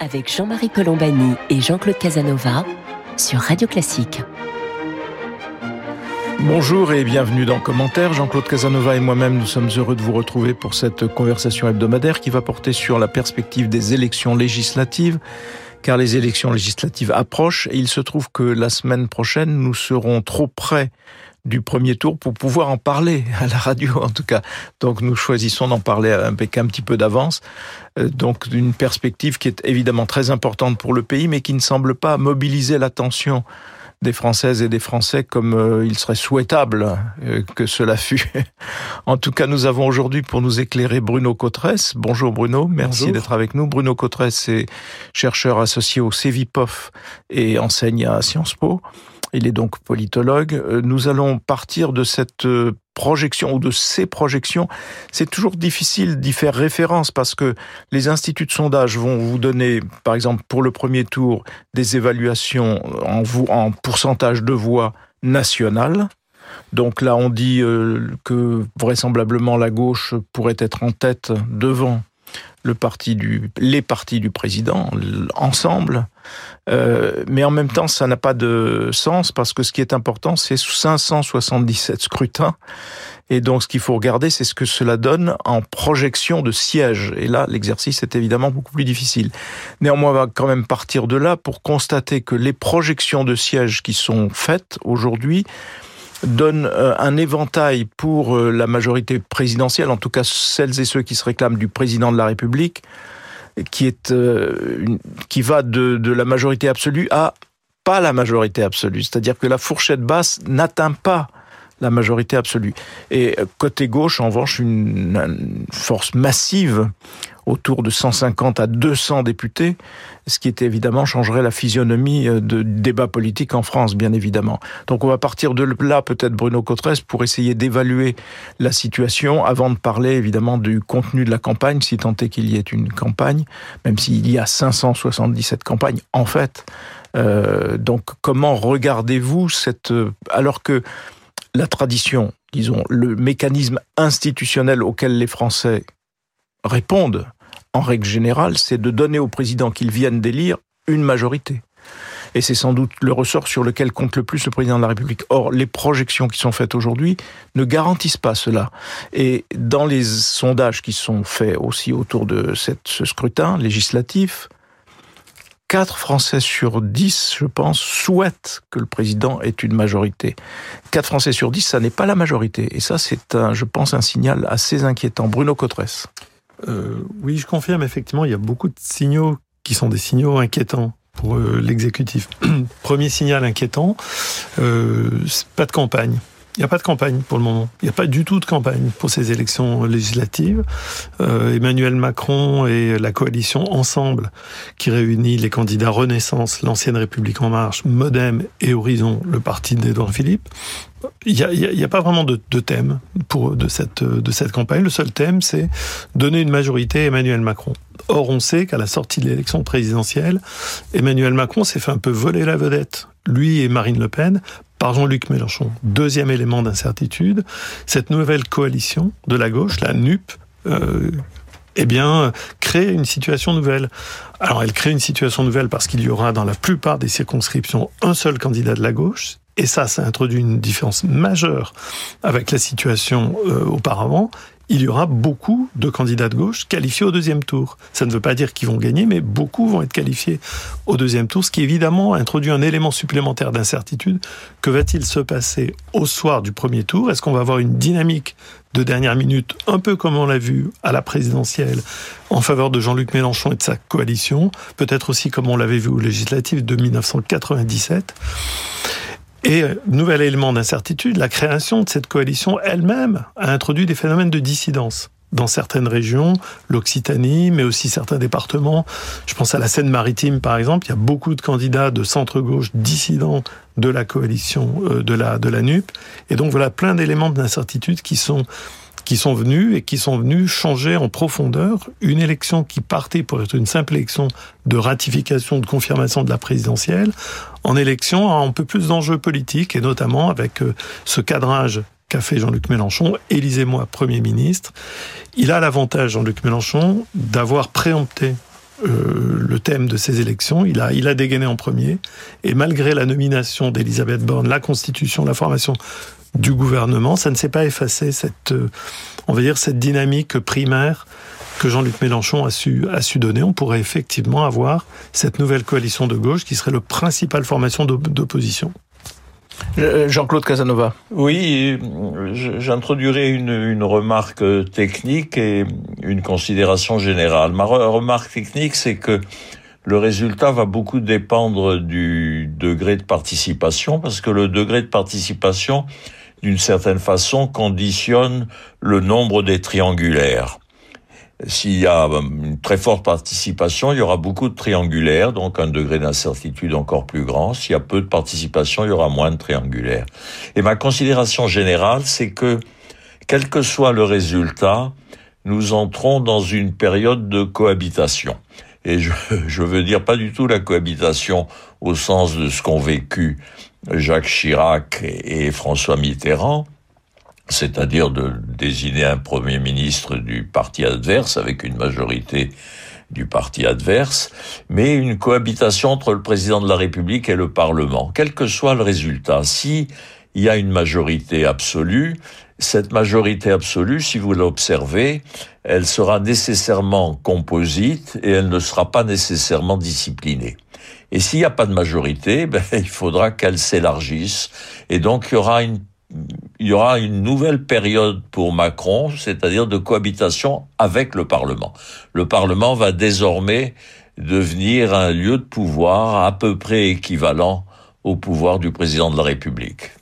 Avec Jean-Marie Colombani et Jean-Claude Casanova sur Radio Classique. Bonjour et bienvenue dans Commentaire. Jean-Claude Casanova et moi-même, nous sommes heureux de vous retrouver pour cette conversation hebdomadaire qui va porter sur la perspective des élections législatives car les élections législatives approchent et il se trouve que la semaine prochaine, nous serons trop près du premier tour pour pouvoir en parler à la radio en tout cas. Donc nous choisissons d'en parler avec un petit peu d'avance. Euh, donc d'une perspective qui est évidemment très importante pour le pays mais qui ne semble pas mobiliser l'attention des Françaises et des Français comme euh, il serait souhaitable euh, que cela fût. en tout cas, nous avons aujourd'hui pour nous éclairer Bruno Cotresse. Bonjour Bruno, merci d'être avec nous. Bruno Cotresse est chercheur associé au CEVIPOF et enseigne à Sciences Po. Il est donc politologue. Euh, nous allons partir de cette euh, projection ou de ces projections. C'est toujours difficile d'y faire référence parce que les instituts de sondage vont vous donner, par exemple, pour le premier tour, des évaluations en, en pourcentage de voix nationales. Donc là, on dit euh, que vraisemblablement la gauche pourrait être en tête devant le parti du, les partis du président ensemble. Euh, mais en même temps, ça n'a pas de sens parce que ce qui est important, c'est 577 scrutins. Et donc, ce qu'il faut regarder, c'est ce que cela donne en projection de sièges. Et là, l'exercice est évidemment beaucoup plus difficile. Néanmoins, on va quand même partir de là pour constater que les projections de sièges qui sont faites aujourd'hui donne euh, un éventail pour euh, la majorité présidentielle, en tout cas celles et ceux qui se réclament du président de la République, euh, qui va de, de la majorité absolue à pas la majorité absolue, c'est-à-dire que la fourchette basse n'atteint pas la majorité absolue. Et côté gauche, en revanche, une force massive autour de 150 à 200 députés, ce qui était évidemment changerait la physionomie euh, de débat politique en France, bien évidemment. Donc on va partir de là, peut-être Bruno Cotresse, pour essayer d'évaluer la situation avant de parler évidemment du contenu de la campagne, si tant est qu'il y ait une campagne, même s'il y a 577 campagnes en fait. Euh, donc comment regardez-vous cette... Euh, alors que la tradition, disons, le mécanisme institutionnel auquel les Français répondent, en règle générale, c'est de donner au président qu'il vienne d'élire une majorité. Et c'est sans doute le ressort sur lequel compte le plus le président de la République. Or, les projections qui sont faites aujourd'hui ne garantissent pas cela. Et dans les sondages qui sont faits aussi autour de ce scrutin législatif, 4 Français sur 10, je pense, souhaitent que le président ait une majorité. 4 Français sur 10, ça n'est pas la majorité. Et ça, c'est, je pense, un signal assez inquiétant. Bruno Cotresse. Euh, oui, je confirme, effectivement, il y a beaucoup de signaux qui sont des signaux inquiétants pour euh, l'exécutif. Premier signal inquiétant, euh, pas de campagne. Il n'y a pas de campagne pour le moment. Il n'y a pas du tout de campagne pour ces élections législatives. Euh, Emmanuel Macron et la coalition Ensemble, qui réunit les candidats Renaissance, l'Ancienne République En Marche, Modem et Horizon, le parti d'Edouard Philippe, il n'y a, a, pas vraiment de, de, thème pour, de, cette, de cette campagne. Le seul thème, c'est donner une majorité à Emmanuel Macron. Or, on sait qu'à la sortie de l'élection présidentielle, Emmanuel Macron s'est fait un peu voler la vedette. Lui et Marine Le Pen par Jean-Luc Mélenchon. Deuxième élément d'incertitude, cette nouvelle coalition de la gauche, la NUP, euh, eh bien, crée une situation nouvelle. Alors, elle crée une situation nouvelle parce qu'il y aura dans la plupart des circonscriptions un seul candidat de la gauche, et ça, ça introduit une différence majeure avec la situation euh, auparavant. Il y aura beaucoup de candidats de gauche qualifiés au deuxième tour. Ça ne veut pas dire qu'ils vont gagner, mais beaucoup vont être qualifiés au deuxième tour, ce qui évidemment introduit un élément supplémentaire d'incertitude. Que va-t-il se passer au soir du premier tour? Est-ce qu'on va avoir une dynamique de dernière minute, un peu comme on l'a vu à la présidentielle, en faveur de Jean-Luc Mélenchon et de sa coalition, peut-être aussi comme on l'avait vu aux législatives de 1997 et euh, nouvel élément d'incertitude, la création de cette coalition elle-même a introduit des phénomènes de dissidence dans certaines régions, l'Occitanie, mais aussi certains départements. Je pense à la Seine-Maritime, par exemple. Il y a beaucoup de candidats de centre-gauche dissidents de la coalition euh, de la, de la NUP. Et donc voilà plein d'éléments d'incertitude qui sont qui sont venus et qui sont venus changer en profondeur une élection qui partait pour être une simple élection de ratification, de confirmation de la présidentielle, en élection à un peu plus d'enjeux politiques et notamment avec euh, ce cadrage qu'a fait Jean-Luc Mélenchon, élisez-moi Premier ministre. Il a l'avantage, Jean-Luc Mélenchon, d'avoir préempté euh, le thème de ces élections. Il a, il a dégainé en premier. Et malgré la nomination d'Elisabeth Borne, la constitution, la formation du gouvernement, ça ne s'est pas effacé cette, euh, on va dire, cette dynamique primaire que Jean-Luc Mélenchon a su, a su donner. On pourrait effectivement avoir cette nouvelle coalition de gauche qui serait le principal formation d'opposition. Euh, Jean-Claude Casanova. Oui, j'introduirai une, une, remarque technique et une considération générale. Ma remarque technique, c'est que le résultat va beaucoup dépendre du degré de participation, parce que le degré de participation, d'une certaine façon, conditionne le nombre des triangulaires. S'il y a euh, une très forte participation, il y aura beaucoup de triangulaires, donc un degré d'incertitude encore plus grand. S'il y a peu de participation, il y aura moins de triangulaires. Et ma considération générale, c'est que, quel que soit le résultat, nous entrons dans une période de cohabitation. Et je, je veux dire pas du tout la cohabitation au sens de ce qu'ont vécu Jacques Chirac et François Mitterrand, c'est-à-dire de désigner un Premier ministre du parti adverse avec une majorité du parti adverse, mais une cohabitation entre le président de la République et le Parlement, quel que soit le résultat. Si il y a une majorité absolue, cette majorité absolue, si vous l'observez, elle sera nécessairement composite et elle ne sera pas nécessairement disciplinée. Et s'il n'y a pas de majorité, ben, il faudra qu'elle s'élargisse. Et donc, il y aura une il y aura une nouvelle période pour Macron, c'est-à-dire de cohabitation avec le Parlement. Le Parlement va désormais devenir un lieu de pouvoir à peu près équivalent au pouvoir du président de la République.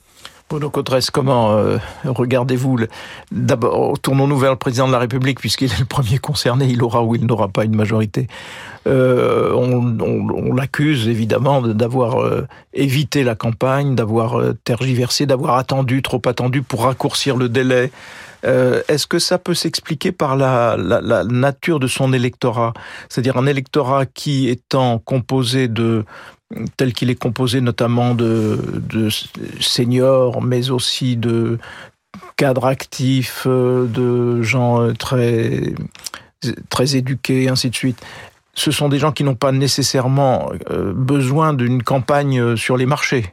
Bruno Cotresse, comment euh, regardez-vous D'abord, tournons-nous vers le président de la République, puisqu'il est le premier concerné, il aura ou il n'aura pas une majorité. Euh, on, l'accuse évidemment d'avoir euh, évité la campagne, d'avoir tergiversé, d'avoir attendu, trop attendu pour raccourcir le délai. Est-ce que ça peut s'expliquer par la, la, nature de son électorat? C'est-à-dire un électorat qui étant composé de tel qu'il est composé notamment de, de, seniors, mais aussi de cadres actifs, euh, de gens euh, très, très éduqués, ainsi de suite. Ce sont des gens qui n'ont pas nécessairement euh, besoin d'une campagne sur les marchés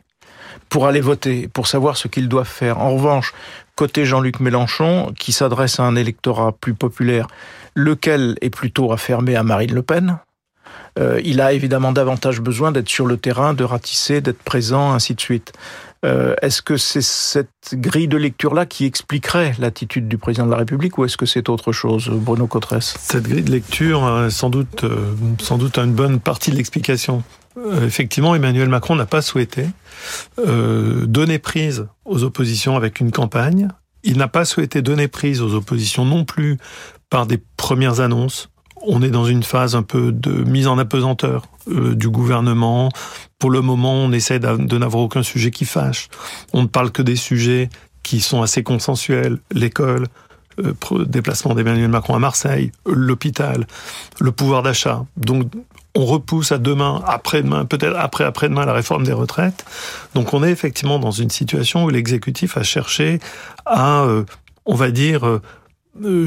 pour aller voter, pour savoir ce qu'ils doivent faire. En revanche, côté Jean-Luc Mélenchon, qui s'adresse à un électorat plus populaire, lequel est plutôt affermé à Marine Le Pen, euh, il a évidemment davantage besoin d'être sur le terrain, de ratisser, d'être présent, ainsi de suite. Euh, est-ce que c'est cette grille de lecture-là qui expliquerait l'attitude du président de la République ou est-ce que c'est autre chose, Bruno Cotresse? Cette grille de lecture, euh, sans doute, sans doute une bonne partie de l'explication. effectivement, Emmanuel Macron n'a pas souhaité donner prise aux oppositions avec une campagne. Il n'a pas souhaité donner prise aux oppositions non plus par des premières annonces, on est dans une phase un peu de mise en apesanteur euh, du gouvernement. Pour le moment, on essaie de n'avoir aucun sujet qui fâche. On ne parle que des sujets qui sont assez consensuels. L'école, euh, déplacement d'Emmanuel Macron à Marseille, l'hôpital, le pouvoir d'achat. Donc, on repousse à demain, après-demain, peut-être après après-demain la réforme des retraites. Donc, on est effectivement dans une situation où l'exécutif a cherché à, euh, on va dire,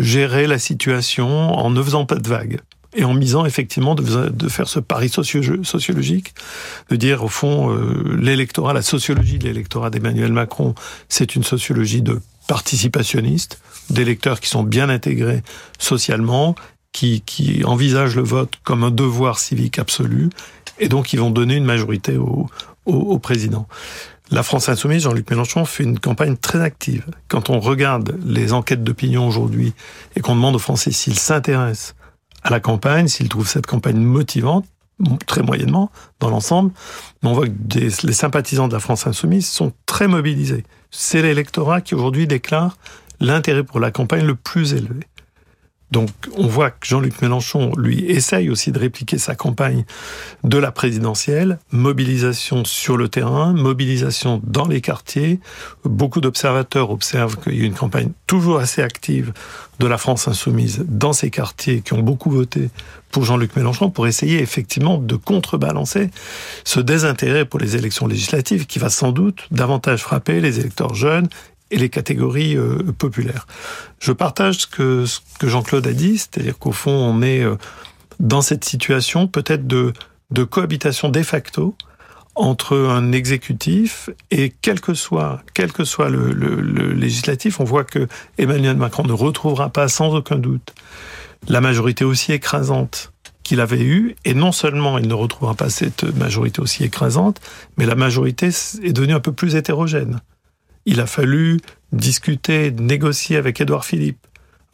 gérer la situation en ne faisant pas de vagues et en misant effectivement de, faire ce pari sociologique, de dire au fond euh, l'électorat, la sociologie de l'électorat d'Emmanuel Macron, c'est une sociologie de participationniste, d'électeurs qui sont bien intégrés socialement, qui, qui envisagent le vote comme un devoir civique absolu, et donc ils vont donner une majorité au, au, au président. La France Insoumise, Jean-Luc Mélenchon, fait une campagne très active. Quand on regarde les enquêtes d'opinion aujourd'hui et qu'on demande aux Français s'ils s'intéressent à la campagne, s'ils trouvent cette campagne motivante, très moyennement dans l'ensemble, on voit que les sympathisants de la France Insoumise sont très mobilisés. C'est l'électorat qui aujourd'hui déclare l'intérêt pour la campagne le plus élevé. Donc on voit que Jean-Luc Mélenchon, lui, essaye aussi de répliquer sa campagne de la présidentielle, mobilisation sur le terrain, mobilisation dans les quartiers. Beaucoup d'observateurs observent qu'il y a une campagne toujours assez active de la France insoumise dans ces quartiers qui ont beaucoup voté pour Jean-Luc Mélenchon pour essayer effectivement de contrebalancer ce désintérêt pour les élections législatives qui va sans doute davantage frapper les électeurs jeunes et les catégories euh, populaires. Je partage ce que, ce que Jean-Claude a dit, c'est-à-dire qu'au fond, on est euh, dans cette situation peut-être de, de cohabitation de facto entre un exécutif et quel que soit, quel que soit le, le, législatif, on voit que Emmanuel Macron ne retrouvera pas sans aucun doute la majorité aussi écrasante qu'il avait eue, et non seulement il ne retrouvera pas cette majorité aussi écrasante, mais la majorité est devenue un peu plus hétérogène. Il a fallu discuter, négocier avec Édouard Philippe.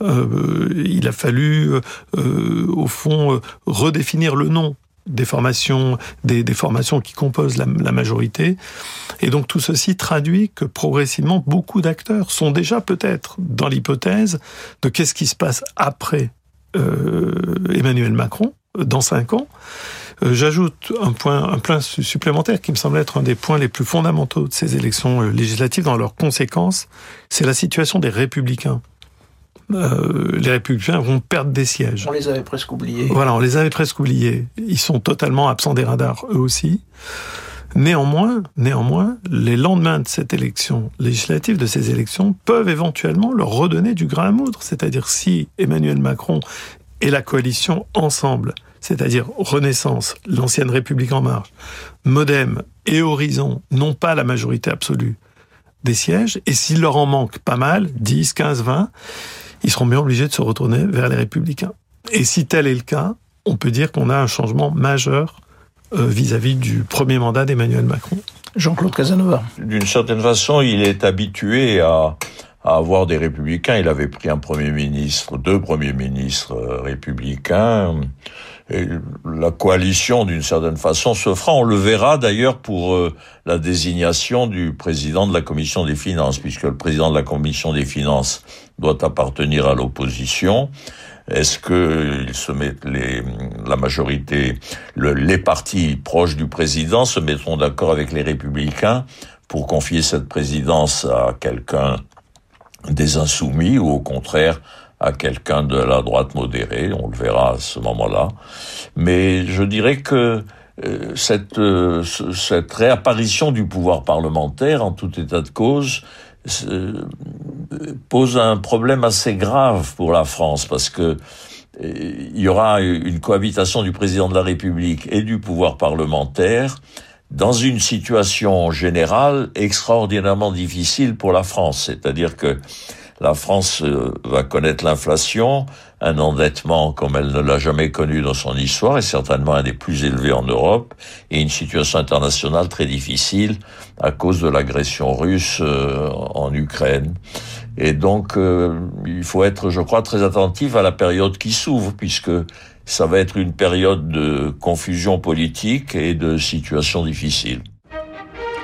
Euh, il a fallu, euh, au fond, euh, redéfinir le nom des formations, des, formations qui composent la, majorité. Et donc tout ceci traduit que progressivement, beaucoup d'acteurs sont déjà peut-être dans l'hypothèse de qu'est-ce qui se passe après euh, Emmanuel Macron, dans cinq ans. Euh, j'ajoute un point, un point supplémentaire qui me semble être un des points les plus fondamentaux de ces élections euh, législatives dans leurs conséquences, c'est la situation des républicains. Euh, les républicains vont perdre des sièges. On les avait presque oubliés. Voilà, on les avait presque oubliés. Ils sont totalement absents des radars, eux aussi. Néanmoins, néanmoins, les lendemains de cette élection législative, de ces élections, peuvent éventuellement leur redonner du grain à moudre. C'est-à-dire si Emmanuel Macron et la coalition ensemble, c'est-à-dire Renaissance, l'ancienne République en marche, Modem et Horizon n'ont pas la majorité absolue des sièges, et s'il leur en manque pas mal, 10, 15, 20, ils seront bien obligés de se retourner vers les républicains. Et si tel est le cas, on peut dire qu'on a un changement majeur euh, vis-à-vis du premier mandat d'Emmanuel Macron. Jean-Claude Casanova. D'une certaine façon, il est habitué à, avoir des républicains. Il avait pris un premier ministre, deux premiers ministres euh, républicains. La coalition, d'une certaine façon, se fera. On le verra d'ailleurs pour euh, la désignation du président de la commission des finances, puisque le président de la commission des finances doit appartenir à l'opposition. Est-ce que ils se mettent la majorité, les partis proches du président se mettront d'accord avec les républicains pour confier cette présidence à quelqu'un des insoumis ou au contraire à quelqu'un de la droite modérée, on le verra à ce moment-là. Mais je dirais que euh, cette, euh, cette réapparition du pouvoir parlementaire, en tout état de cause, pose un problème assez grave pour la France parce que il y aura une cohabitation du président de la République et du pouvoir parlementaire dans une situation générale extraordinairement difficile pour la France. C'est-à-dire que la France euh, va connaître l'inflation, un endettement comme elle ne l'a jamais connu dans son histoire et certainement un des plus élevés en Europe et une situation internationale très difficile à cause de l'agression russe euh, en Ukraine. Et donc, euh, il faut être, je crois, très attentif à la période qui s'ouvre, puisque ça va être une période de confusion politique et de situations difficiles.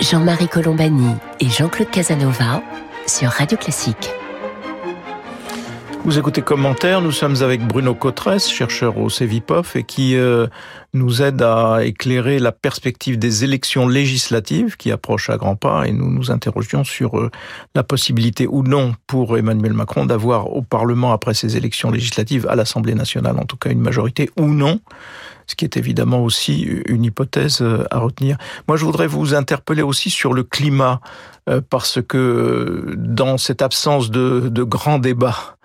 Jean-Marie Colombani et Jean-Claude Casanova sur Radio Classique. Vous écoutez Commentaire, nous sommes avec Bruno Cotresse, chercheur au CEVIPOF, et qui euh, nous aide à éclairer la perspective des élections législatives qui approchent à grands pas, et nous nous interrogions sur euh, la possibilité ou non pour Emmanuel Macron d'avoir au Parlement, après ces élections législatives, à l'Assemblée nationale en tout cas, une majorité ou non ce qui est évidemment aussi une hypothèse euh, à retenir. Moi, je voudrais vous interpeller aussi sur le climat, parce que dans cette absence de, de grands débats,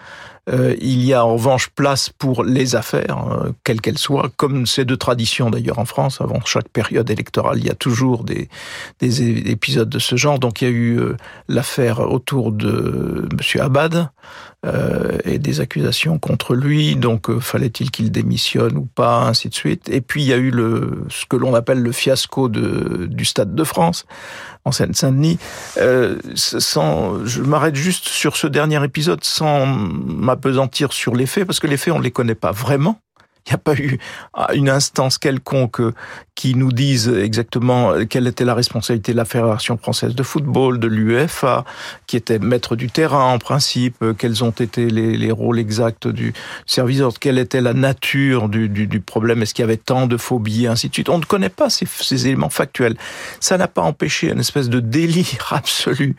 euh, il y a en revanche place pour les affaires, euh, quelles qu'elles soient, comme c'est de tradition d'ailleurs en France. Avant chaque période électorale, il y a toujours des, des épisodes de ce genre. Donc il y a eu euh, l'affaire autour de M. Abad et des accusations contre lui. Donc fallait-il qu'il démissionne ou pas, ainsi de suite. Et puis il y a eu ce que l'on appelle le fiasco du Stade de France en Seine-Saint-Denis. Euh, sans, je m'arrête juste sur ce dernier épisode sans m'apesantir sur les faits, parce que les faits, on ne les connaît pas vraiment. Il n'y a pas eu une instance quelconque qui nous dise exactement quelle était la responsabilité de la Fédération française de football, de l'UEFA, qui était maître du terrain en principe, quels ont été les, rôles exacts du service quelle était la nature du, problème, est-ce qu'il y avait tant de phobies, ainsi de suite. On ne connaît pas ces, ces éléments factuels. Ça n'a pas empêché une espèce de délire absolu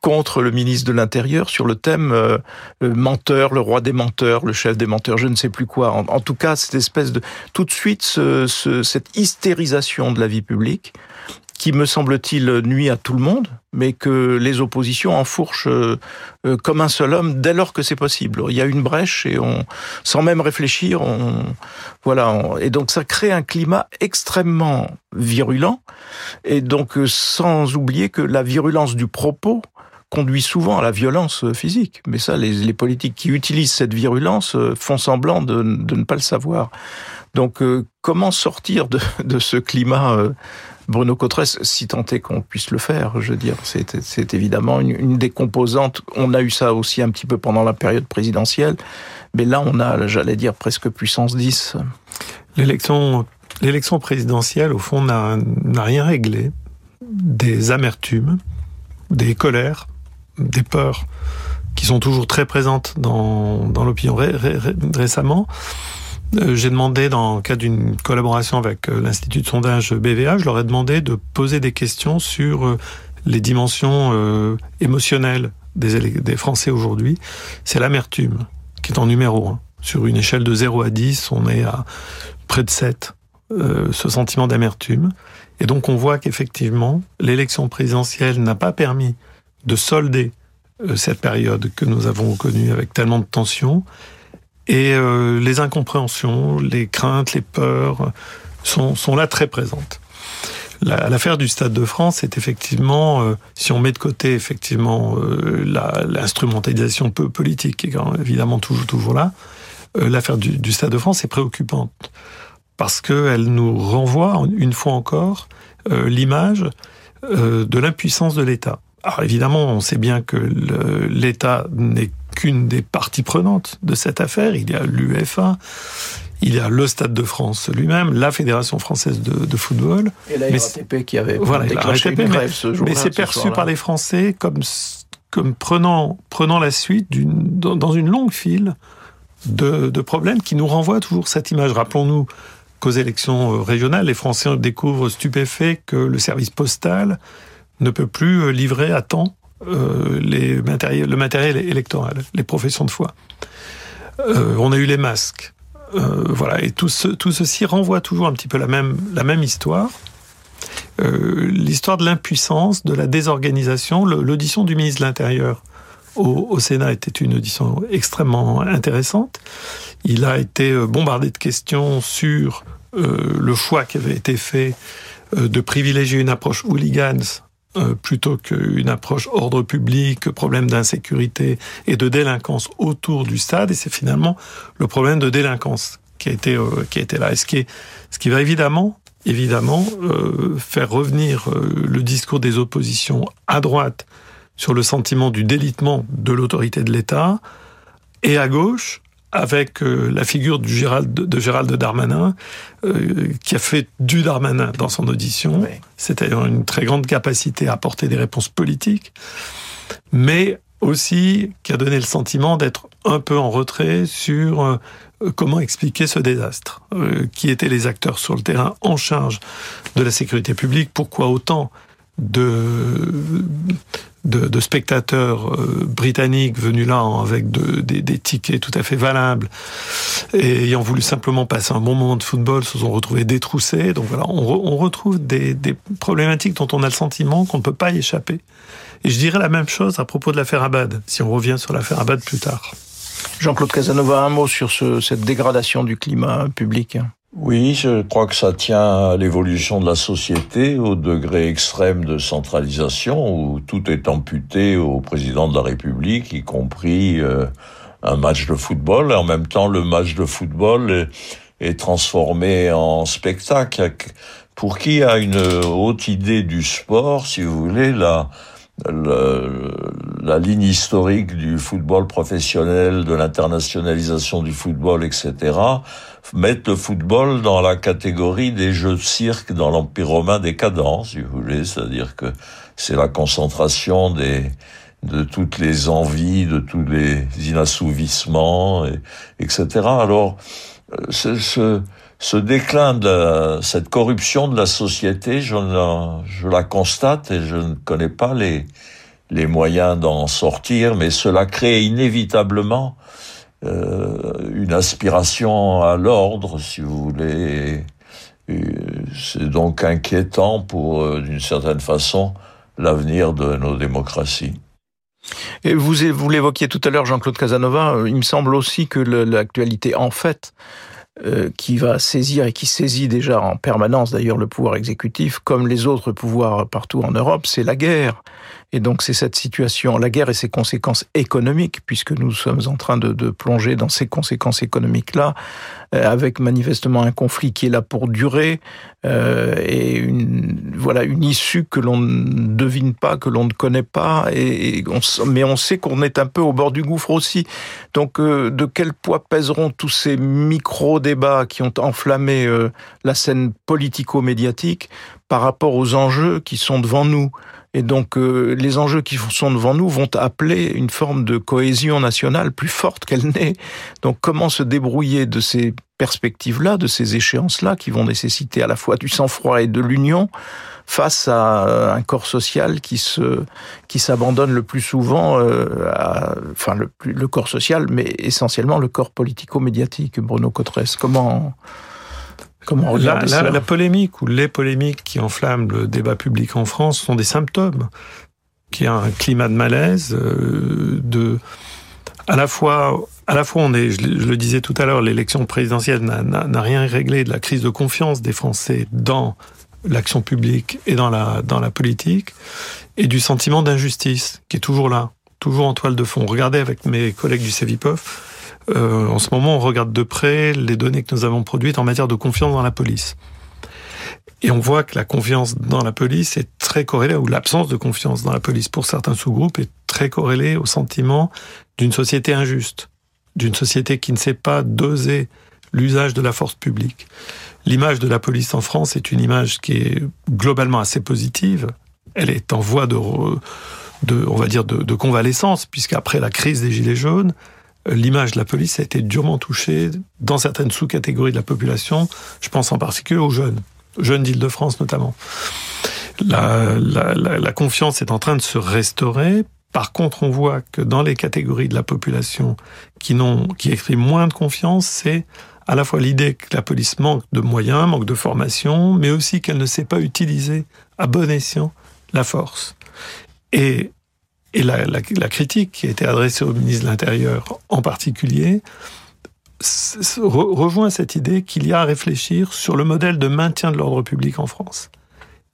contre le ministre de l'Intérieur sur le thème euh, menteur, le roi des menteurs, le chef des menteurs, je ne sais plus quoi. En, tout cas, cette espèce de tout de suite ce, cette hystérisation de la vie publique qui, me semble-t-il, nuit à tout le monde, mais que les oppositions enfourchent euh, euh, comme un seul homme dès lors que c'est possible. Il y a une brèche et on, sans même réfléchir, on, voilà. et donc ça crée un climat extrêmement virulent, et donc euh, sans oublier que la virulence du propos conduit souvent à la violence physique. Mais ça, les, politiques qui utilisent cette virulence font semblant de, ne pas le savoir. Donc, comment sortir de, ce climat Bruno Cotresse, si tant est qu'on puisse le faire, je veux dire, c'est évidemment une, des composantes. On a eu ça aussi un petit peu pendant la période présidentielle, mais là, on a, j'allais dire, presque puissance 10. L'élection, l'élection présidentielle, au fond, n'a rien réglé. Des amertumes, des colères, des peurs qui sont toujours très présentes dans, dans l'opinion ré, ré, récemment. Euh, j'ai demandé, dans le cadre d'une collaboration avec euh, l'Institut de sondage BVA, je leur ai demandé de poser des questions sur euh, les dimensions émotionnelles des, des Français aujourd'hui. C'est l'amertume qui est en numéro 1. Sur une échelle de 0 à 10, on est à près de 7, ce sentiment d'amertume. Et donc on voit qu'effectivement, l'élection présidentielle n'a pas permis de solder cette période que nous avons connue avec tellement de tensions et euh, les incompréhensions, les craintes, les peurs sont, sont là très présentes. L'affaire du Stade de France est effectivement, euh, si on met de côté effectivement euh, l'instrumentalisation peu politique, qui est évidemment toujours, là, euh, l'affaire du, Stade de France est préoccupante parce qu'elle nous renvoie une fois encore euh, l'image euh, de l'impuissance de l'État. Alors évidemment, on sait bien que l'État n'est qu'une des parties prenantes de cette affaire. Il y a l'UEFA, il y a le Stade de France lui-même, la Fédération française de, de football. Et la RATP qui avait voilà, déclenché une grève ce jour Mais c'est perçu par les Français comme, comme prenant, prenant la suite dans, dans une longue file de, de problèmes qui nous renvoient toujours cette image. Rappelons-nous qu'aux élections euh, régionales, les Français découvrent stupéfaits que le service postal ne peut plus euh, livrer à temps euh, les le matériel électoral, les professions de foi. Euh, on a eu les masques. Voilà, et tout, ce, tout ceci renvoie toujours un petit peu la même, histoire. L'histoire de l'impuissance, de la désorganisation. L'audition du ministre de l'Intérieur au, au, Sénat était une audition extrêmement intéressante. Il a été bombardé de questions sur le choix qui avait été fait de privilégier une approche hooligans euh, plutôt qu'une approche ordre public, problème d'insécurité et de délinquance autour du stade. Et c'est finalement le problème de délinquance qui a été, euh, qui a été là. Et ce qui, ce qui va évidemment, évidemment euh, faire revenir euh, le discours des oppositions à droite sur le sentiment du délitement de l'autorité de l'État et à gauche avec euh, la figure du Gérald, de Gérald Darmanin, euh, qui a fait du Darmanin dans son audition, oui. c'est-à-dire une très grande capacité à apporter des réponses politiques, mais aussi qui a donné le sentiment d'être un peu en retrait sur euh, comment expliquer ce désastre, euh, qui étaient les acteurs sur le terrain en charge de la sécurité publique, pourquoi autant de de, de spectateurs euh, britanniques venus là avec de, des, des, tickets tout à fait valables et ayant voulu simplement passer un bon moment de football se sont retrouvés détroussés. Donc voilà, on, on retrouve des, des, problématiques dont on a le sentiment qu'on ne peut pas y échapper. Et je dirais la même chose à propos de l'affaire Abad, si on revient sur l'affaire Abad plus tard. Jean-Claude Casanova, un mot sur ce, cette dégradation du climat public oui, je crois que ça tient à l'évolution de la société, au degré extrême de centralisation, où tout est amputé au président de la République, y compris euh, un match de football. Et en même temps, le match de football est, est transformé en spectacle. Pour qui a une haute idée du sport, si vous voulez, la, le, la ligne historique du football professionnel, de l'internationalisation du football, etc., mettre le football dans la catégorie des jeux de cirque dans l'Empire romain décadent, si vous voulez, c'est-à-dire que c'est la concentration des de toutes les envies, de tous les inassouvissements, et, etc. Alors, ce, ce déclin de cette corruption de la société, je, la constate et je ne connais pas les, moyens d'en sortir, mais cela crée inévitablement euh, une aspiration à l'ordre, si vous voulez. C'est donc inquiétant pour, euh, d'une certaine façon, l'avenir de nos démocraties. Et vous, vous l'évoquiez tout à l'heure, Jean-Claude Casanova, il me semble aussi que l'actualité, en fait, euh, qui va saisir et qui saisit déjà en permanence d'ailleurs le pouvoir exécutif, comme les autres pouvoirs partout en Europe, c'est la guerre. Et donc c'est cette situation, la guerre et ses conséquences économiques, puisque nous sommes en train de, de plonger dans ces conséquences économiques-là, euh, avec manifestement un conflit qui est là pour durer euh, et une voilà une issue que l'on ne devine pas, que l'on ne connaît pas, et, on, mais on sait qu'on est un peu au bord du gouffre aussi. Donc euh, de quel poids pèseront tous ces micro débats qui ont enflammé euh, la scène politico-médiatique par rapport aux enjeux qui sont devant nous? Et donc euh, les enjeux qui sont devant nous vont appeler une forme de cohésion nationale plus forte qu'elle n'est. Donc comment se débrouiller de ces perspectives-là, de ces échéances-là, qui vont nécessiter à la fois du sang-froid et de l'union face à un corps social qui se qui s'abandonne le plus souvent, euh, à, enfin le, le corps social, mais essentiellement le corps politico-médiatique. Bruno Cotresse, comment Comment la, la, la, polémique ou les polémiques qui enflamment le débat public en France sont des symptômes qu'il y a un climat de malaise, euh, de à la fois à la fois on est, je, le disais tout à l'heure, l'élection présidentielle n'a rien réglé de la crise de confiance des Français dans l'action publique et dans la dans la politique, et du sentiment d'injustice qui est toujours là, toujours en toile de fond. Regardez avec mes collègues du CEVIPOF euh, en ce moment, on regarde de près les données que nous avons produites en matière de confiance dans la police. Et on voit que la confiance dans la police est très corrélée, ou l'absence de confiance dans la police pour certains sous-groupes est très corrélée au sentiment d'une société injuste, d'une société qui ne sait pas doser l'usage de la force publique. L'image de la police en France est une image qui est globalement assez positive. Elle est en voie de, on va dire, de convalescence, puisqu'après la crise des Gilets jaunes, l'image de la police a été durement touchée dans certaines sous-catégories de la population. Je pense en particulier aux jeunes, jeunes d'Île-de-France notamment. La, confiance est en train de se restaurer. Par contre, on voit que dans les catégories de la population qui, n'ont, qui expriment moins de confiance, c'est à la fois l'idée que la police manque de moyens, manque de formation, mais aussi qu'elle ne sait pas utiliser à bon escient la force. Et et la, critique qui a été adressée au ministre de l'Intérieur en particulier rejoint cette idée qu'il y a à réfléchir sur le modèle de maintien de l'ordre public en France.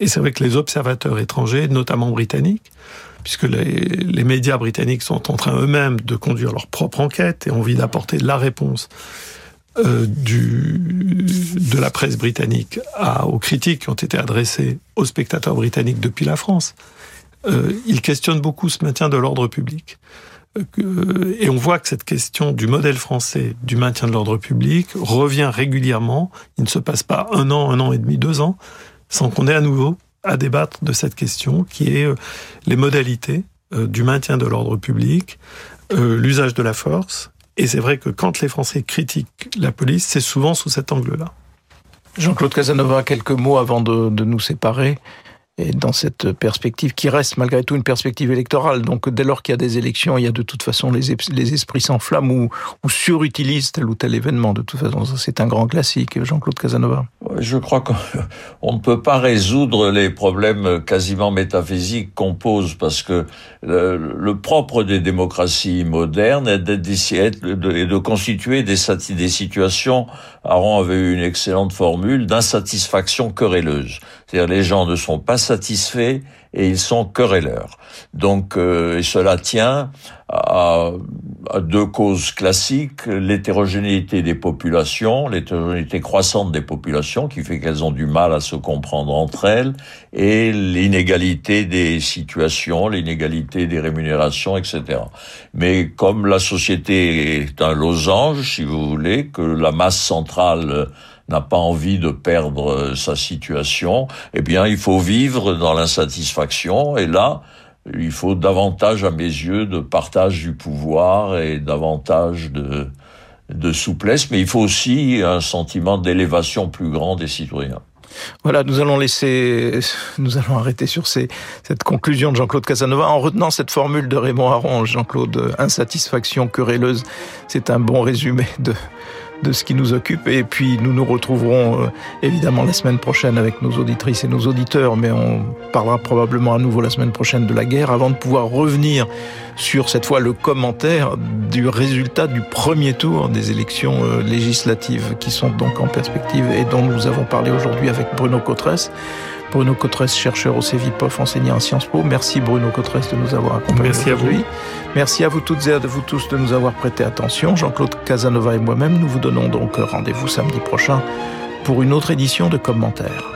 Et c'est vrai que les observateurs étrangers, notamment britanniques, puisque les, médias britanniques sont en train eux-mêmes de conduire leur propre enquête et ont envie d'apporter la réponse euh, de la presse britannique aux critiques qui ont été adressées aux spectateurs britanniques depuis la France il questionne beaucoup ce maintien de l'ordre public. Euh, et on voit que cette question du modèle français du maintien de l'ordre public revient régulièrement. Il ne se passe pas un an, un an et demi, deux ans, sans qu'on ait à nouveau à débattre de cette question qui est euh, les modalités euh, du maintien de l'ordre public, l'usage de la force. Et c'est vrai que quand les Français critiquent la police, c'est souvent sous cet angle-là. Jean-Claude Casanova, quelques mots avant de, de nous séparer et dans cette perspective qui reste malgré tout une perspective électorale. Donc dès lors qu'il y a des élections, il y a de toute façon les, esprits s'enflamment ou, ou surutilisent tel ou tel événement. De toute façon, c'est un grand classique, Jean-Claude Casanova. Je crois qu'on ne peut pas résoudre les problèmes quasiment métaphysiques qu'on pose parce que le, propre des démocraties modernes est de, constituer des, des situations, Aaron avait eu une excellente formule, d'insatisfaction querelleuse. C'est-à-dire les gens ne sont pas satisfaits et ils sont querelleurs. Donc, euh, et cela tient à, à deux causes classiques l'hétérogénéité des populations, l'hétérogénéité croissante des populations, qui fait qu'elles ont du mal à se comprendre entre elles, et l'inégalité des situations, l'inégalité des rémunérations, etc. Mais comme la société est un losange, si vous voulez, que la masse centrale n'a pas envie de perdre euh, sa situation, eh bien, il faut vivre dans l'insatisfaction. Et là, il faut davantage, à mes yeux, de partage du pouvoir et davantage de, de souplesse, mais il faut aussi un sentiment d'élévation plus grand des citoyens. Voilà, nous allons laisser, nous allons arrêter sur cette conclusion de Jean-Claude Casanova en retenant cette formule de Raymond Aron, Jean-Claude, insatisfaction querelleuse. C'est un bon résumé de, de ce qui nous occupe. Et puis nous nous retrouverons euh, évidemment la semaine prochaine avec nos auditrices et nos auditeurs, mais on parlera probablement à nouveau la semaine prochaine de la guerre avant de pouvoir revenir sur cette fois le commentaire du résultat du premier tour des élections euh, législatives qui sont donc en perspective et dont nous avons parlé aujourd'hui avec Bruno Cotresse. Bruno Cotresse, chercheur au CEVIPOF, enseignant à Sciences Po. Merci Bruno Cotresse de nous avoir accompagnés Merci à vous. aujourd'hui. Merci à vous toutes et à vous tous de nous avoir prêté attention. Jean-Claude Casanova et moi-même, nous vous donnons donc rendez-vous samedi prochain pour une autre édition de commentaires.